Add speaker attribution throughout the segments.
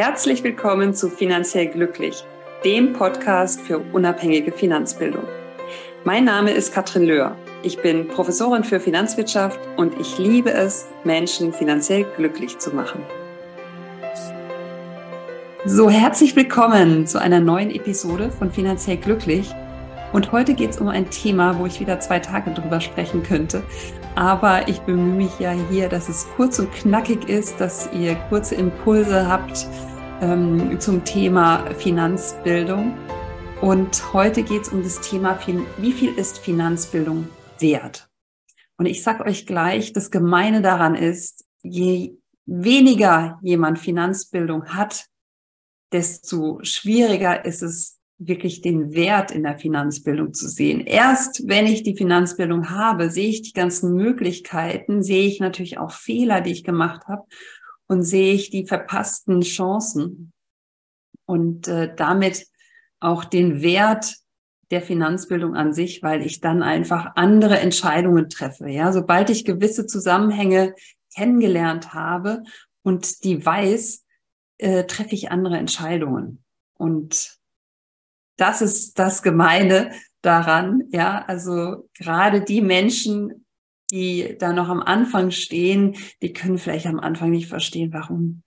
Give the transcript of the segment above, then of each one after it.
Speaker 1: Herzlich willkommen zu Finanziell Glücklich, dem Podcast für unabhängige Finanzbildung. Mein Name ist Katrin Löhr. Ich bin Professorin für Finanzwirtschaft und ich liebe es, Menschen finanziell glücklich zu machen. So, herzlich willkommen zu einer neuen Episode von Finanziell Glücklich. Und heute geht es um ein Thema, wo ich wieder zwei Tage drüber sprechen könnte. Aber ich bemühe mich ja hier, dass es kurz und knackig ist, dass ihr kurze Impulse habt ähm, zum Thema Finanzbildung. Und heute geht es um das Thema, wie viel ist Finanzbildung wert? Und ich sage euch gleich, das Gemeine daran ist, je weniger jemand Finanzbildung hat, desto schwieriger ist es, wirklich den Wert in der Finanzbildung zu sehen. Erst wenn ich die Finanzbildung habe, sehe ich die ganzen Möglichkeiten, sehe ich natürlich auch Fehler, die ich gemacht habe und sehe ich die verpassten Chancen und äh, damit auch den Wert der Finanzbildung an sich, weil ich dann einfach andere Entscheidungen treffe. Ja, sobald ich gewisse Zusammenhänge kennengelernt habe und die weiß, äh, treffe ich andere Entscheidungen. Und das ist das Gemeine daran. Ja, also gerade die Menschen, die da noch am Anfang stehen, die können vielleicht am Anfang nicht verstehen, warum,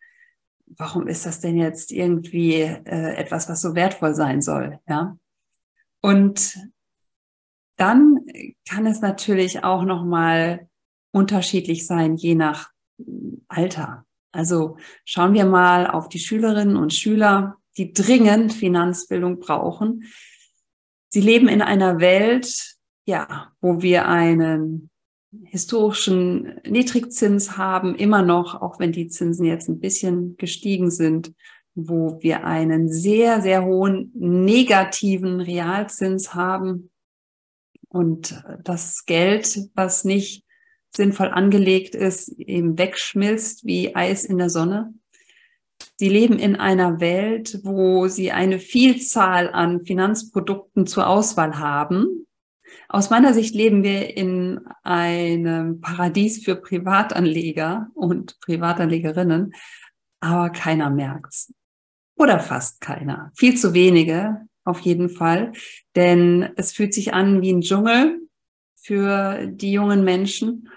Speaker 1: warum ist das denn jetzt irgendwie äh, etwas, was so wertvoll sein soll. Ja, und dann kann es natürlich auch noch mal unterschiedlich sein, je nach Alter. Also schauen wir mal auf die Schülerinnen und Schüler, die dringend Finanzbildung brauchen. Sie leben in einer Welt, ja, wo wir einen historischen Niedrigzins haben, immer noch, auch wenn die Zinsen jetzt ein bisschen gestiegen sind, wo wir einen sehr, sehr hohen negativen Realzins haben und das Geld, was nicht sinnvoll angelegt ist, eben wegschmilzt wie Eis in der Sonne. Sie leben in einer Welt, wo sie eine Vielzahl an Finanzprodukten zur Auswahl haben. Aus meiner Sicht leben wir in einem Paradies für Privatanleger und Privatanlegerinnen, aber keiner merkt's. Oder fast keiner. Viel zu wenige, auf jeden Fall. Denn es fühlt sich an wie ein Dschungel für die jungen Menschen.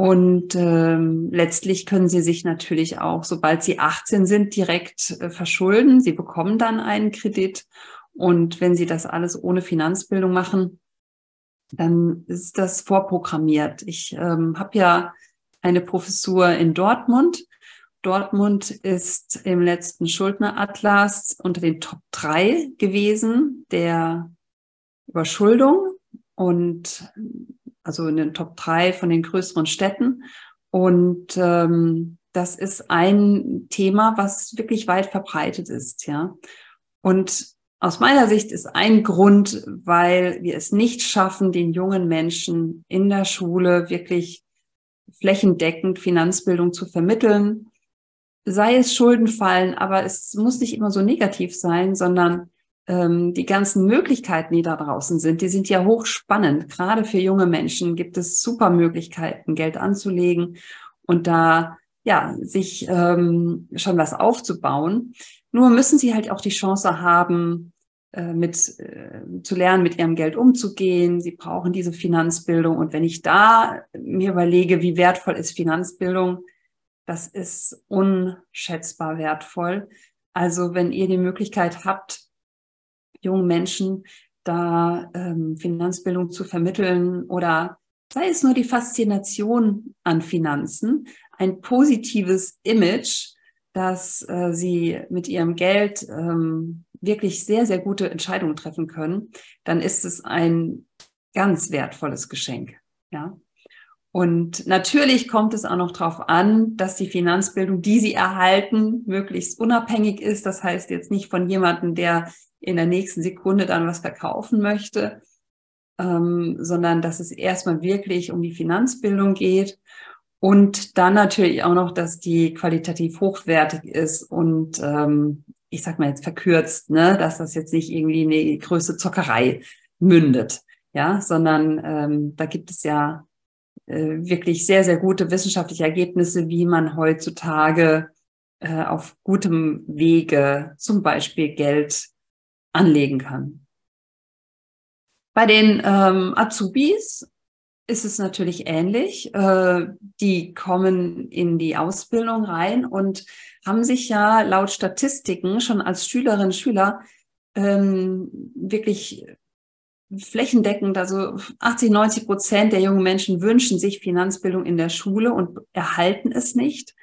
Speaker 1: Und ähm, letztlich können sie sich natürlich auch, sobald sie 18 sind, direkt äh, verschulden. Sie bekommen dann einen Kredit. Und wenn sie das alles ohne Finanzbildung machen, dann ist das vorprogrammiert. Ich ähm, habe ja eine Professur in Dortmund. Dortmund ist im letzten Schuldneratlas unter den Top 3 gewesen der Überschuldung. Und also in den Top 3 von den größeren Städten. Und ähm, das ist ein Thema, was wirklich weit verbreitet ist, ja. Und aus meiner Sicht ist ein Grund, weil wir es nicht schaffen, den jungen Menschen in der Schule wirklich flächendeckend Finanzbildung zu vermitteln. Sei es Schuldenfallen, aber es muss nicht immer so negativ sein, sondern ähm, die ganzen Möglichkeiten, die da draußen sind, die sind ja hochspannend. Gerade für junge Menschen gibt es super Möglichkeiten, Geld anzulegen und da ja sich ähm, schon was aufzubauen. Nur müssen sie halt auch die Chance haben, äh, mit äh, zu lernen, mit ihrem Geld umzugehen. Sie brauchen diese Finanzbildung. Und wenn ich da mir überlege, wie wertvoll ist Finanzbildung, das ist unschätzbar wertvoll. Also wenn ihr die Möglichkeit habt, jungen Menschen da ähm, Finanzbildung zu vermitteln oder sei es nur die Faszination an Finanzen, ein positives Image, dass äh, sie mit ihrem Geld ähm, wirklich sehr, sehr gute Entscheidungen treffen können, dann ist es ein ganz wertvolles Geschenk. Ja. Und natürlich kommt es auch noch darauf an, dass die Finanzbildung, die sie erhalten, möglichst unabhängig ist. Das heißt jetzt nicht von jemandem, der in der nächsten Sekunde dann was verkaufen möchte, ähm, sondern dass es erstmal wirklich um die Finanzbildung geht und dann natürlich auch noch, dass die qualitativ hochwertig ist und ähm, ich sag mal jetzt verkürzt, ne, dass das jetzt nicht irgendwie in die größte Zockerei mündet, ja, sondern ähm, da gibt es ja wirklich sehr, sehr gute wissenschaftliche Ergebnisse, wie man heutzutage äh, auf gutem Wege zum Beispiel Geld anlegen kann. Bei den ähm, Azubis ist es natürlich ähnlich. Äh, die kommen in die Ausbildung rein und haben sich ja laut Statistiken schon als Schülerinnen und Schüler ähm, wirklich flächendeckend, also 80, 90 Prozent der jungen Menschen wünschen sich Finanzbildung in der Schule und erhalten es nicht.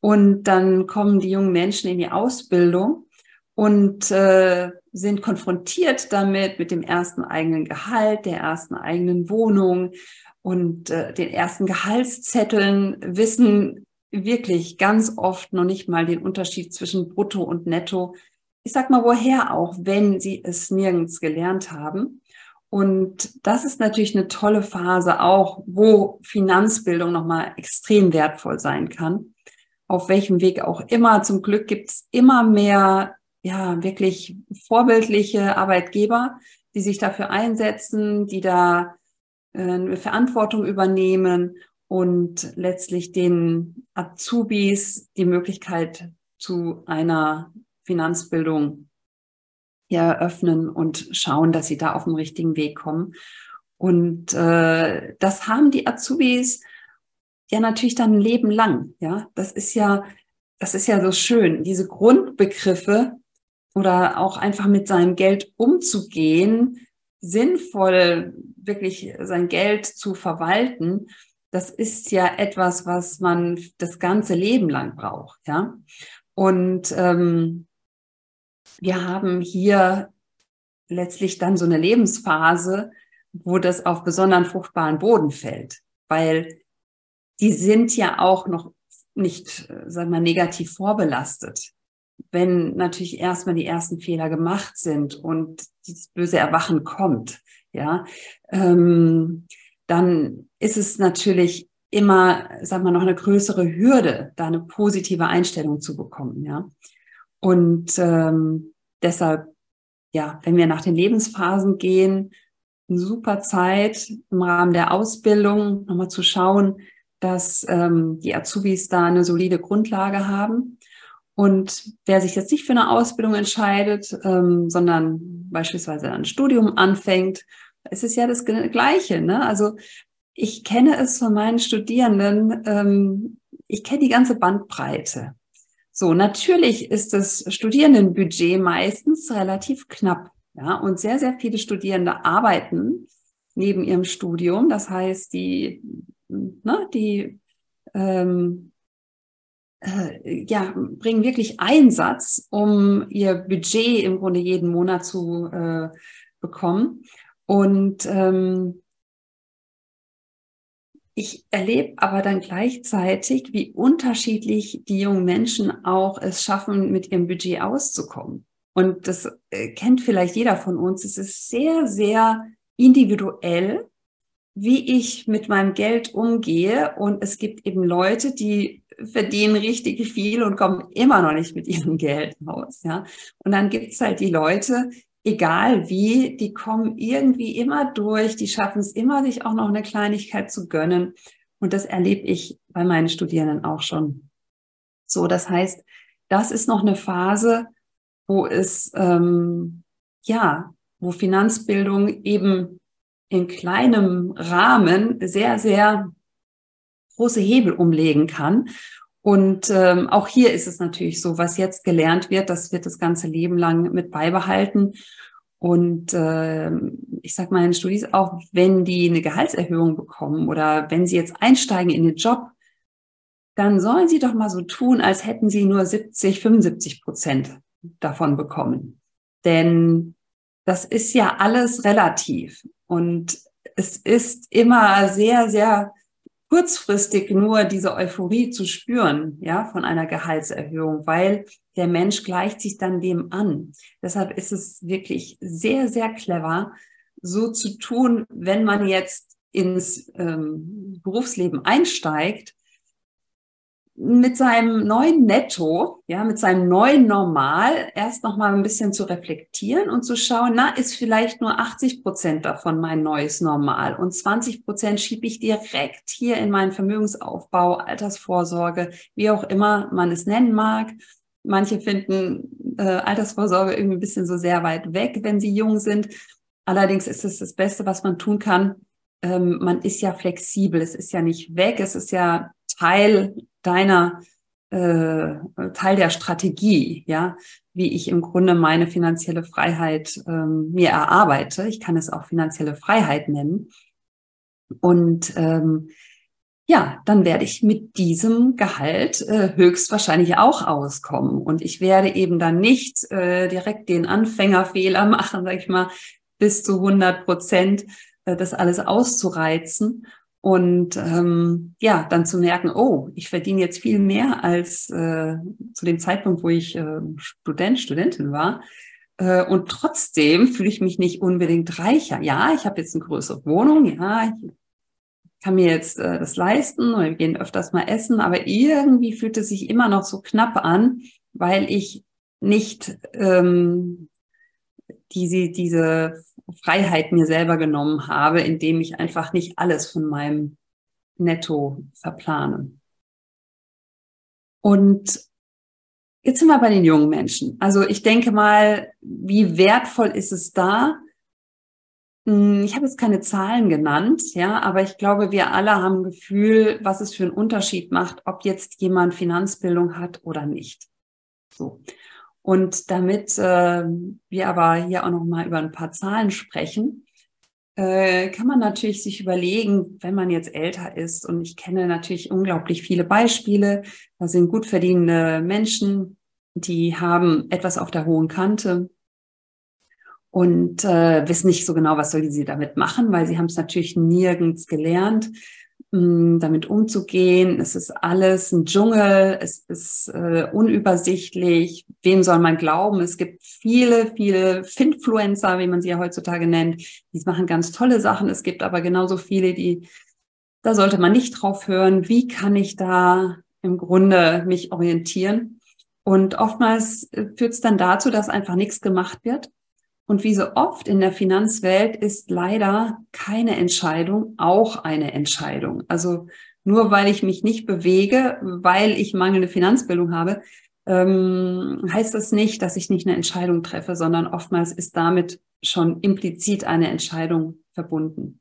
Speaker 1: Und dann kommen die jungen Menschen in die Ausbildung und äh, sind konfrontiert damit, mit dem ersten eigenen Gehalt, der ersten eigenen Wohnung und äh, den ersten Gehaltszetteln, wissen wirklich ganz oft noch nicht mal den Unterschied zwischen Brutto und Netto. Ich sag mal, woher auch, wenn sie es nirgends gelernt haben. Und das ist natürlich eine tolle Phase auch, wo Finanzbildung nochmal extrem wertvoll sein kann. Auf welchem Weg auch immer. Zum Glück gibt es immer mehr, ja, wirklich vorbildliche Arbeitgeber, die sich dafür einsetzen, die da äh, eine Verantwortung übernehmen und letztlich den Azubis die Möglichkeit zu einer Finanzbildung eröffnen und schauen, dass sie da auf den richtigen Weg kommen. Und äh, das haben die Azubis ja natürlich dann ein Leben lang. Ja, das ist ja, das ist ja so schön, diese Grundbegriffe oder auch einfach mit seinem Geld umzugehen, sinnvoll wirklich sein Geld zu verwalten. Das ist ja etwas, was man das ganze Leben lang braucht. Ja, und ähm, wir haben hier letztlich dann so eine Lebensphase, wo das auf besonderen fruchtbaren Boden fällt, weil die sind ja auch noch nicht, äh, sagen wir, negativ vorbelastet. Wenn natürlich erstmal die ersten Fehler gemacht sind und dieses böse Erwachen kommt, ja, ähm, dann ist es natürlich immer, sagen wir, noch eine größere Hürde, da eine positive Einstellung zu bekommen, ja. Und ähm, deshalb, ja, wenn wir nach den Lebensphasen gehen, eine super Zeit im Rahmen der Ausbildung nochmal zu schauen, dass ähm, die Azubis da eine solide Grundlage haben. Und wer sich jetzt nicht für eine Ausbildung entscheidet, ähm, sondern beispielsweise ein Studium anfängt, es ist ja das Gleiche. Ne? Also ich kenne es von meinen Studierenden, ähm, ich kenne die ganze Bandbreite. So, natürlich ist das Studierendenbudget meistens relativ knapp. Ja, und sehr, sehr viele Studierende arbeiten neben ihrem Studium. Das heißt, die, ne, die ähm, äh, ja, bringen wirklich Einsatz, um ihr Budget im Grunde jeden Monat zu äh, bekommen. Und ähm, ich erlebe aber dann gleichzeitig, wie unterschiedlich die jungen Menschen auch es schaffen, mit ihrem Budget auszukommen. Und das äh, kennt vielleicht jeder von uns. Es ist sehr, sehr individuell, wie ich mit meinem Geld umgehe. Und es gibt eben Leute, die verdienen richtig viel und kommen immer noch nicht mit ihrem Geld raus. Ja? Und dann gibt es halt die Leute, egal wie, die kommen irgendwie immer durch, die schaffen es immer, sich auch noch eine Kleinigkeit zu gönnen. Und das erlebe ich bei meinen Studierenden auch schon. So, das heißt, das ist noch eine Phase, wo es, ähm, ja, wo Finanzbildung eben in kleinem Rahmen sehr, sehr große Hebel umlegen kann. Und ähm, auch hier ist es natürlich so, was jetzt gelernt wird, das wird das ganze Leben lang mit beibehalten. Und äh, ich sage meinen Studis auch, wenn die eine Gehaltserhöhung bekommen oder wenn sie jetzt einsteigen in den Job, dann sollen sie doch mal so tun, als hätten sie nur 70, 75 Prozent davon bekommen. Denn das ist ja alles relativ. Und es ist immer sehr, sehr kurzfristig nur diese Euphorie zu spüren, ja, von einer Gehaltserhöhung, weil der Mensch gleicht sich dann dem an. Deshalb ist es wirklich sehr, sehr clever, so zu tun, wenn man jetzt ins ähm, Berufsleben einsteigt, mit seinem neuen Netto, ja, mit seinem neuen Normal erst noch mal ein bisschen zu reflektieren und zu schauen, na, ist vielleicht nur 80 Prozent davon mein neues Normal und 20 Prozent schiebe ich direkt hier in meinen Vermögensaufbau, Altersvorsorge, wie auch immer man es nennen mag. Manche finden äh, Altersvorsorge irgendwie ein bisschen so sehr weit weg, wenn sie jung sind. Allerdings ist es das Beste, was man tun kann. Ähm, man ist ja flexibel, es ist ja nicht weg, es ist ja Teil deiner äh, Teil der Strategie, ja, wie ich im Grunde meine finanzielle Freiheit ähm, mir erarbeite. Ich kann es auch finanzielle Freiheit nennen. Und ähm, ja, dann werde ich mit diesem Gehalt äh, höchstwahrscheinlich auch auskommen. Und ich werde eben dann nicht äh, direkt den Anfängerfehler machen, sag ich mal, bis zu 100 Prozent äh, das alles auszureizen und ähm, ja, dann zu merken, oh, ich verdiene jetzt viel mehr als äh, zu dem Zeitpunkt, wo ich äh, Student, Studentin war. Äh, und trotzdem fühle ich mich nicht unbedingt reicher. Ja, ich habe jetzt eine größere Wohnung, ja, ich kann mir jetzt äh, das leisten oder wir gehen öfters mal essen, aber irgendwie fühlt es sich immer noch so knapp an, weil ich nicht ähm, diese, diese Freiheit mir selber genommen habe, indem ich einfach nicht alles von meinem Netto verplane. Und jetzt sind wir bei den jungen Menschen. Also ich denke mal, wie wertvoll ist es da? Hm, ich habe jetzt keine Zahlen genannt, ja, aber ich glaube, wir alle haben ein Gefühl, was es für einen Unterschied macht, ob jetzt jemand Finanzbildung hat oder nicht. So. Und damit äh, wir aber hier auch noch mal über ein paar Zahlen sprechen, äh, kann man natürlich sich überlegen, wenn man jetzt älter ist. Und ich kenne natürlich unglaublich viele Beispiele. Da sind gut verdienende Menschen, die haben etwas auf der hohen Kante und äh, wissen nicht so genau, was soll sie damit machen, weil sie haben es natürlich nirgends gelernt. Damit umzugehen. Es ist alles ein Dschungel, es ist äh, unübersichtlich. Wem soll man glauben? Es gibt viele, viele Finfluencer, wie man sie ja heutzutage nennt. Die machen ganz tolle Sachen. Es gibt aber genauso viele, die, da sollte man nicht drauf hören. Wie kann ich da im Grunde mich orientieren? Und oftmals äh, führt es dann dazu, dass einfach nichts gemacht wird und wie so oft in der Finanzwelt ist leider keine Entscheidung auch eine Entscheidung. Also nur weil ich mich nicht bewege, weil ich mangelnde Finanzbildung habe, ähm, heißt das nicht, dass ich nicht eine Entscheidung treffe, sondern oftmals ist damit schon implizit eine Entscheidung verbunden.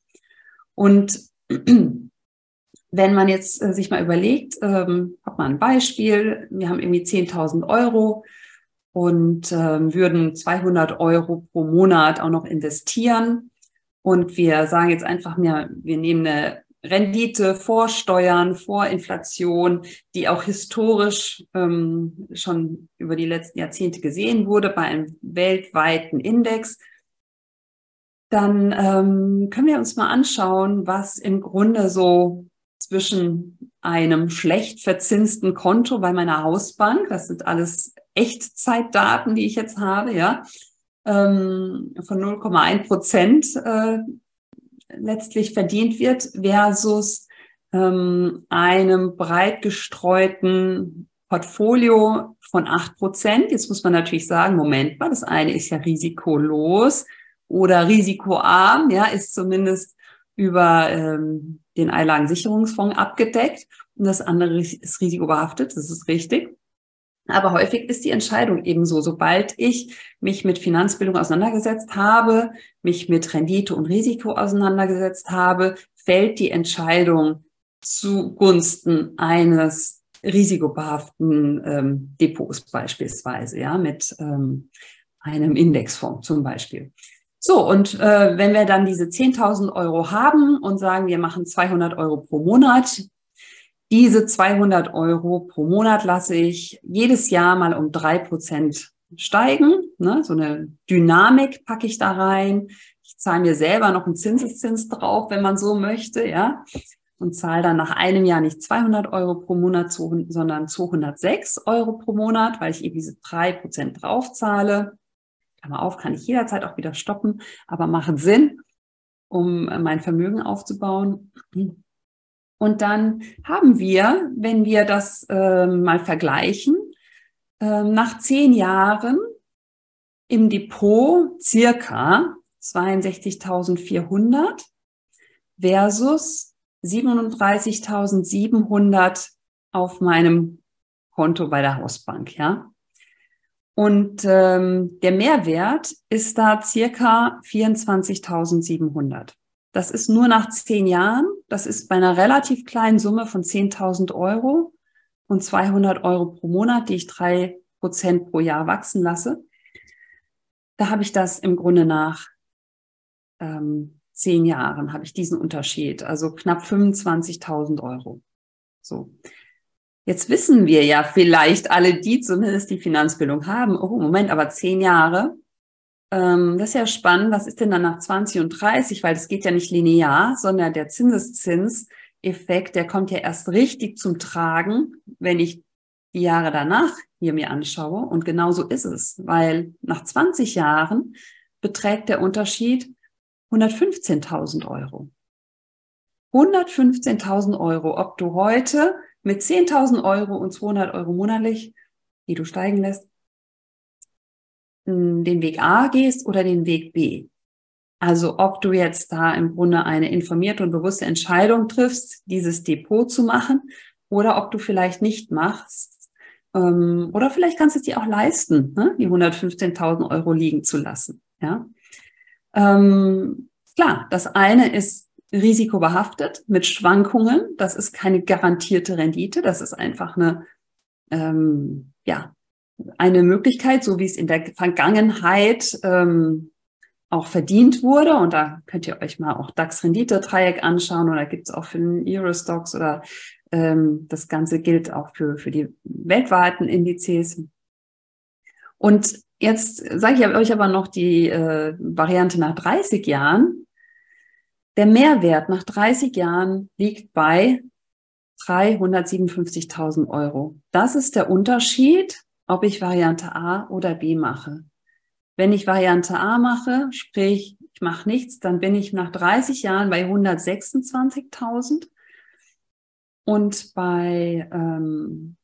Speaker 1: Und wenn man jetzt äh, sich mal überlegt, ähm, hat man ein Beispiel, wir haben irgendwie 10.000 Euro, und äh, würden 200 Euro pro Monat auch noch investieren. Und wir sagen jetzt einfach mehr, wir nehmen eine Rendite vor Steuern, vor Inflation, die auch historisch ähm, schon über die letzten Jahrzehnte gesehen wurde bei einem weltweiten Index. Dann ähm, können wir uns mal anschauen, was im Grunde so zwischen einem schlecht verzinsten Konto bei meiner Hausbank, das sind alles Echtzeitdaten, die ich jetzt habe, ja, ähm, von 0,1 Prozent äh, letztlich verdient wird versus ähm, einem breit gestreuten Portfolio von 8 Prozent. Jetzt muss man natürlich sagen, Moment mal, das eine ist ja risikolos oder risikoarm, ja, ist zumindest über ähm, den Einlagensicherungsfonds abgedeckt und das andere ist risikobehaftet, das ist richtig. Aber häufig ist die Entscheidung ebenso. Sobald ich mich mit Finanzbildung auseinandergesetzt habe, mich mit Rendite und Risiko auseinandergesetzt habe, fällt die Entscheidung zugunsten eines risikobehaften ähm, Depots beispielsweise, ja, mit ähm, einem Indexfonds zum Beispiel. So, und äh, wenn wir dann diese 10.000 Euro haben und sagen, wir machen 200 Euro pro Monat, diese 200 Euro pro Monat lasse ich jedes Jahr mal um drei Prozent steigen. Ne? So eine Dynamik packe ich da rein. Ich zahle mir selber noch einen Zinseszins drauf, wenn man so möchte, ja. Und zahle dann nach einem Jahr nicht 200 Euro pro Monat, sondern 206 Euro pro Monat, weil ich eben diese drei Prozent drauf zahle. Klammer auf, kann ich jederzeit auch wieder stoppen, aber macht Sinn, um mein Vermögen aufzubauen. Und dann haben wir, wenn wir das äh, mal vergleichen, äh, nach zehn Jahren im Depot circa 62.400 versus 37.700 auf meinem Konto bei der Hausbank, ja. Und ähm, der Mehrwert ist da circa 24.700. Das ist nur nach zehn Jahren. Das ist bei einer relativ kleinen Summe von 10.000 Euro und 200 Euro pro Monat, die ich drei Prozent pro Jahr wachsen lasse. Da habe ich das im Grunde nach ähm, zehn Jahren habe ich diesen Unterschied, also knapp 25.000 Euro. So. Jetzt wissen wir ja vielleicht alle, die zumindest die Finanzbildung haben, oh Moment, aber zehn Jahre, ähm, das ist ja spannend, was ist denn dann nach 20 und 30, weil das geht ja nicht linear, sondern der Zinseszinseffekt, der kommt ja erst richtig zum Tragen, wenn ich die Jahre danach hier mir anschaue. Und genau so ist es, weil nach 20 Jahren beträgt der Unterschied 115.000 Euro. 115.000 Euro, ob du heute mit 10.000 Euro und 200 Euro monatlich, die du steigen lässt, den Weg A gehst oder den Weg B. Also ob du jetzt da im Grunde eine informierte und bewusste Entscheidung triffst, dieses Depot zu machen oder ob du vielleicht nicht machst. Ähm, oder vielleicht kannst du es dir auch leisten, ne, die 115.000 Euro liegen zu lassen. Ja. Ähm, klar, das eine ist risikobehaftet mit Schwankungen. Das ist keine garantierte Rendite. Das ist einfach eine, ähm, ja, eine Möglichkeit, so wie es in der Vergangenheit ähm, auch verdient wurde. Und da könnt ihr euch mal auch DAX-Rendite-Dreieck anschauen oder gibt es auch für den Eurostocks oder ähm, das Ganze gilt auch für, für die weltweiten Indizes. Und jetzt sage ich euch aber noch die äh, Variante nach 30 Jahren. Der Mehrwert nach 30 Jahren liegt bei 357.000 Euro. Das ist der Unterschied, ob ich Variante A oder B mache. Wenn ich Variante A mache, sprich, ich mache nichts, dann bin ich nach 30 Jahren bei 126.000 und bei ähm,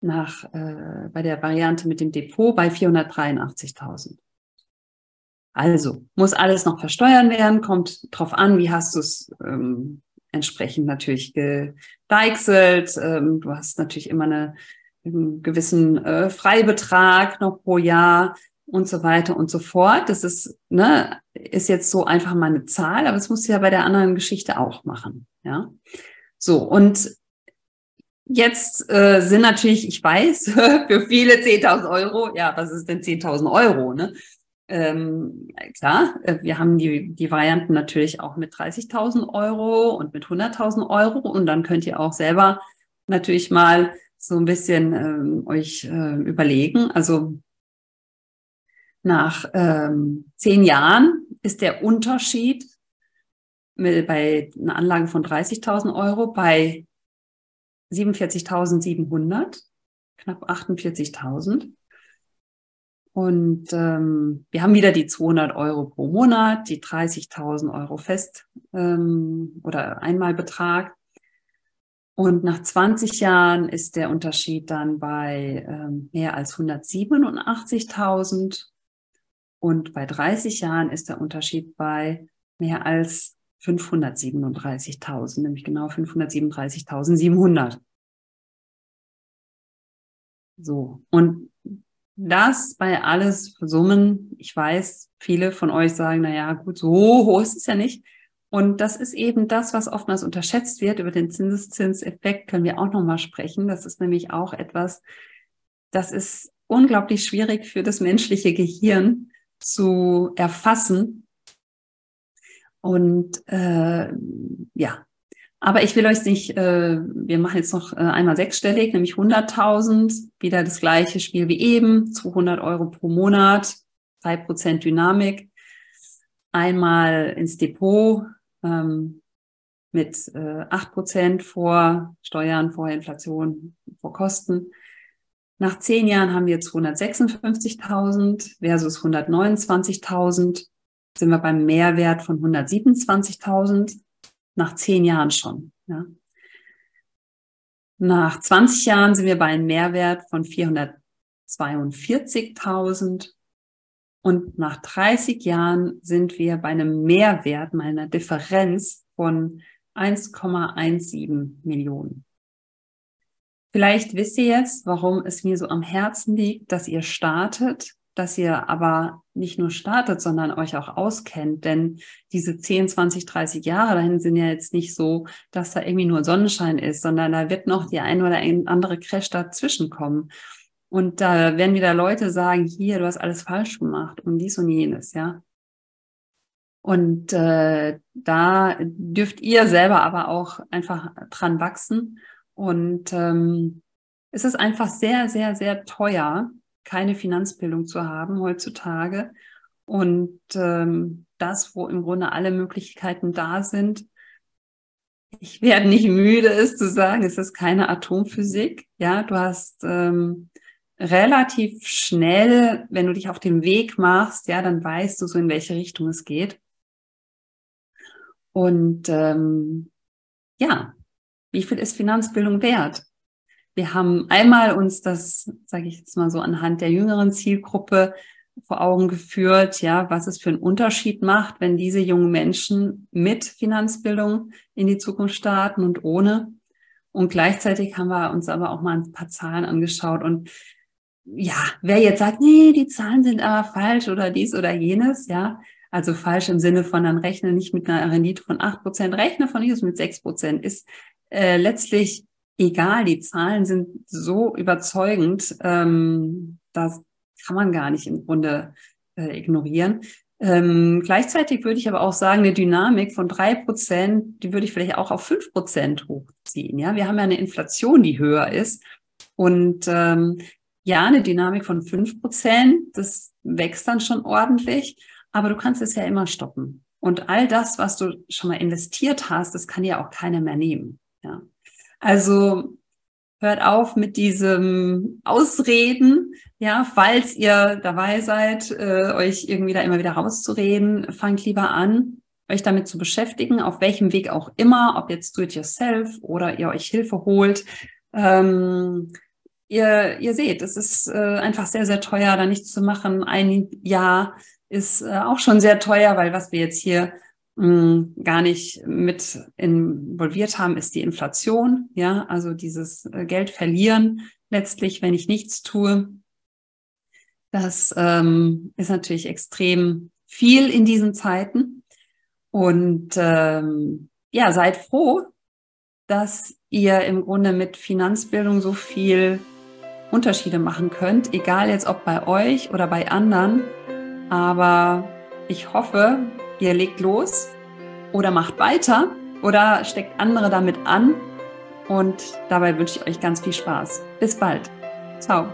Speaker 1: nach äh, bei der Variante mit dem Depot bei 483.000. Also muss alles noch versteuern werden, kommt drauf an, wie hast du es ähm, entsprechend natürlich gedeichselt. Ähm, du hast natürlich immer eine, einen gewissen äh, Freibetrag noch pro Jahr und so weiter und so fort. Das ist, ne, ist jetzt so einfach mal eine Zahl, aber das musst du ja bei der anderen Geschichte auch machen. Ja. So, und Jetzt äh, sind natürlich, ich weiß, für viele 10.000 Euro, ja, was ist denn 10.000 Euro? Ne? Ähm, klar, äh, wir haben die, die Varianten natürlich auch mit 30.000 Euro und mit 100.000 Euro und dann könnt ihr auch selber natürlich mal so ein bisschen ähm, euch äh, überlegen. Also nach ähm, zehn Jahren ist der Unterschied mit, bei einer Anlage von 30.000 Euro bei 47.700, knapp 48.000. Und ähm, wir haben wieder die 200 Euro pro Monat, die 30.000 Euro fest ähm, oder Einmalbetrag. Und nach 20 Jahren ist der Unterschied dann bei ähm, mehr als 187.000. Und bei 30 Jahren ist der Unterschied bei mehr als 537.000, nämlich genau 537.700. So. Und das bei alles Summen, ich weiß, viele von euch sagen, na ja, gut, so hoch ist es ja nicht. Und das ist eben das, was oftmals unterschätzt wird. Über den Zinseszinseffekt können wir auch nochmal sprechen. Das ist nämlich auch etwas, das ist unglaublich schwierig für das menschliche Gehirn zu erfassen. Und äh, ja, aber ich will euch nicht, äh, wir machen jetzt noch äh, einmal sechsstellig, nämlich 100.000, wieder das gleiche Spiel wie eben, 200 Euro pro Monat, drei Prozent Dynamik, einmal ins Depot ähm, mit äh, 8% vor Steuern, vor Inflation, vor Kosten. Nach zehn Jahren haben wir 256.000 versus 129.000, sind wir beim Mehrwert von 127.000 nach zehn Jahren schon. Ja. Nach 20 Jahren sind wir bei einem Mehrwert von 442.000 und nach 30 Jahren sind wir bei einem Mehrwert, meiner Differenz von 1,17 Millionen. Vielleicht wisst ihr jetzt, warum es mir so am Herzen liegt, dass ihr startet, dass ihr aber nicht nur startet, sondern euch auch auskennt. Denn diese 10, 20, 30 Jahre dahin sind ja jetzt nicht so, dass da irgendwie nur Sonnenschein ist, sondern da wird noch die ein oder andere Crash dazwischen kommen. Und da werden wieder Leute sagen, hier, du hast alles falsch gemacht und dies und jenes, ja. Und äh, da dürft ihr selber aber auch einfach dran wachsen. Und ähm, es ist einfach sehr, sehr, sehr teuer, keine Finanzbildung zu haben heutzutage. Und ähm, das, wo im Grunde alle Möglichkeiten da sind, ich werde nicht müde, es zu sagen, es ist keine Atomphysik. Ja, du hast ähm, relativ schnell, wenn du dich auf den Weg machst, ja, dann weißt du so, in welche Richtung es geht. Und ähm, ja, wie viel ist Finanzbildung wert? Wir haben einmal uns das, sage ich jetzt mal so, anhand der jüngeren Zielgruppe vor Augen geführt, ja, was es für einen Unterschied macht, wenn diese jungen Menschen mit Finanzbildung in die Zukunft starten und ohne. Und gleichzeitig haben wir uns aber auch mal ein paar Zahlen angeschaut. Und ja, wer jetzt sagt, nee, die Zahlen sind aber falsch oder dies oder jenes, ja, also falsch im Sinne von dann rechne nicht mit einer Rendite von acht Prozent, rechne von hier mit sechs Prozent, ist äh, letztlich egal. Die Zahlen sind so überzeugend, ähm, das kann man gar nicht im Grunde äh, ignorieren. Ähm, gleichzeitig würde ich aber auch sagen, eine Dynamik von drei Prozent, die würde ich vielleicht auch auf fünf Prozent hochziehen. Ja, wir haben ja eine Inflation, die höher ist. Und ähm, ja, eine Dynamik von fünf Prozent, das wächst dann schon ordentlich aber du kannst es ja immer stoppen. Und all das, was du schon mal investiert hast, das kann ja auch keiner mehr nehmen. Ja. Also hört auf mit diesem Ausreden, ja, falls ihr dabei seid, äh, euch irgendwie da immer wieder rauszureden, fangt lieber an, euch damit zu beschäftigen, auf welchem Weg auch immer, ob jetzt do it yourself oder ihr euch Hilfe holt. Ähm, ihr, ihr seht, es ist äh, einfach sehr, sehr teuer, da nichts zu machen. Ein Jahr ist äh, auch schon sehr teuer, weil was wir jetzt hier mh, hm, gar nicht mit involviert haben, ist die Inflation. Ja, also dieses äh, Geld verlieren letztlich, wenn ich nichts tue. Das ähm, ist natürlich extrem viel in diesen Zeiten. Und ähm, ja, seid froh, dass ihr im Grunde mit Finanzbildung so viel Unterschiede machen könnt, egal jetzt ob bei euch oder bei anderen. Aber ich hoffe, ihr legt los oder macht weiter oder steckt andere damit an. Und dabei wünsche ich euch ganz viel Spaß. Bis bald. Ciao.